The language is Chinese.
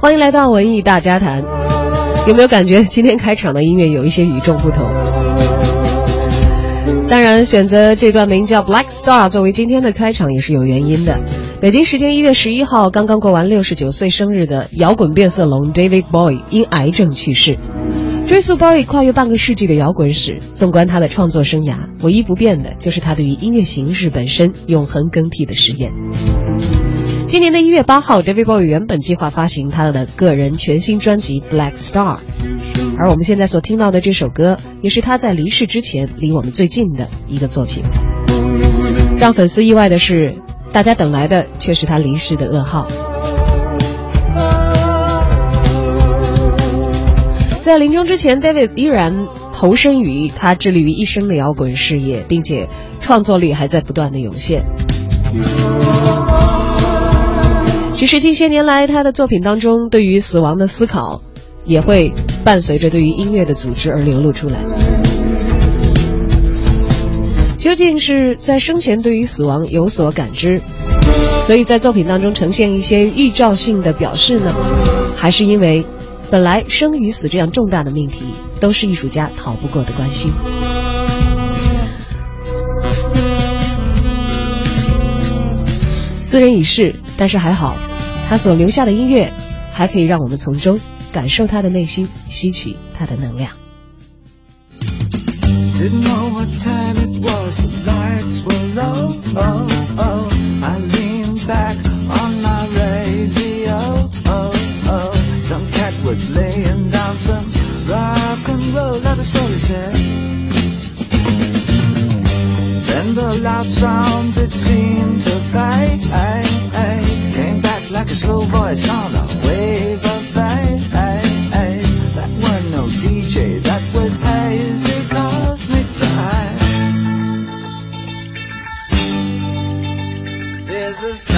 欢迎来到文艺大家谈。有没有感觉今天开场的音乐有一些与众不同？当然，选择这段名叫《Black Star》作为今天的开场也是有原因的。北京时间一月十一号，刚刚过完六十九岁生日的摇滚变色龙 David Bowie 因癌症去世。追溯 Bowie 跨越半个世纪的摇滚史，纵观他的创作生涯，唯一不变的就是他对于音乐形式本身永恒更替的实验。今年的一月八号，David Bowie 原本计划发行他的个人全新专辑《Black Star》，而我们现在所听到的这首歌，也是他在离世之前离我们最近的一个作品。让粉丝意外的是，大家等来的却是他离世的噩耗。在临终之前，David 依然投身于他致力于一生的摇滚事业，并且创作力还在不断的涌现。其实近些年来，他的作品当中对于死亡的思考，也会伴随着对于音乐的组织而流露出来。究竟是在生前对于死亡有所感知，所以在作品当中呈现一些预兆性的表示呢？还是因为本来生与死这样重大的命题，都是艺术家逃不过的关心？斯人已逝，但是还好。他所留下的音乐，还可以让我们从中感受他的内心，吸取他的能量。was on a wave of light. That were no DJ, that was hazy cosmic time. There's a